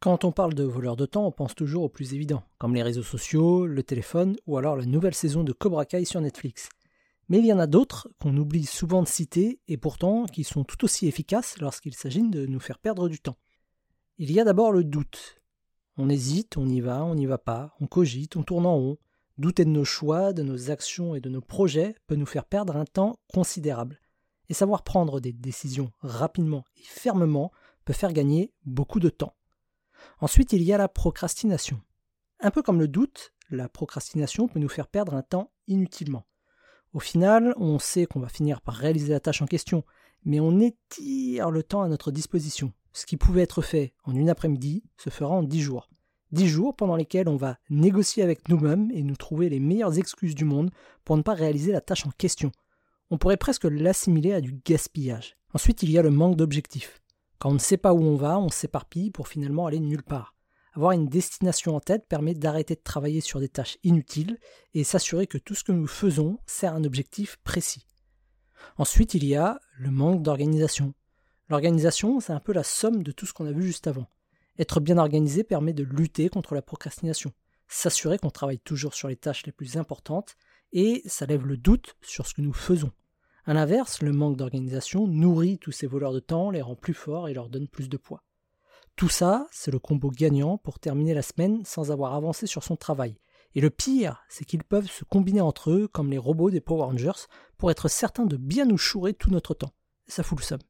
Quand on parle de voleurs de temps, on pense toujours au plus évident, comme les réseaux sociaux, le téléphone ou alors la nouvelle saison de Cobra Kai sur Netflix. Mais il y en a d'autres qu'on oublie souvent de citer et pourtant qui sont tout aussi efficaces lorsqu'il s'agit de nous faire perdre du temps. Il y a d'abord le doute. On hésite, on y va, on n'y va pas, on cogite, on tourne en rond. Douter de nos choix, de nos actions et de nos projets peut nous faire perdre un temps considérable. Et savoir prendre des décisions rapidement et fermement peut faire gagner beaucoup de temps. Ensuite, il y a la procrastination. Un peu comme le doute, la procrastination peut nous faire perdre un temps inutilement. Au final, on sait qu'on va finir par réaliser la tâche en question, mais on étire le temps à notre disposition. Ce qui pouvait être fait en une après-midi se fera en dix jours. Dix jours pendant lesquels on va négocier avec nous-mêmes et nous trouver les meilleures excuses du monde pour ne pas réaliser la tâche en question. On pourrait presque l'assimiler à du gaspillage. Ensuite, il y a le manque d'objectifs. Quand on ne sait pas où on va, on s'éparpille pour finalement aller nulle part. Avoir une destination en tête permet d'arrêter de travailler sur des tâches inutiles et s'assurer que tout ce que nous faisons sert un objectif précis. Ensuite, il y a le manque d'organisation. L'organisation, c'est un peu la somme de tout ce qu'on a vu juste avant. Être bien organisé permet de lutter contre la procrastination, s'assurer qu'on travaille toujours sur les tâches les plus importantes, et ça lève le doute sur ce que nous faisons. A l'inverse, le manque d'organisation nourrit tous ces voleurs de temps, les rend plus forts et leur donne plus de poids. Tout ça, c'est le combo gagnant pour terminer la semaine sans avoir avancé sur son travail. Et le pire, c'est qu'ils peuvent se combiner entre eux comme les robots des Power Rangers pour être certains de bien nous chourer tout notre temps. ça fout le somme.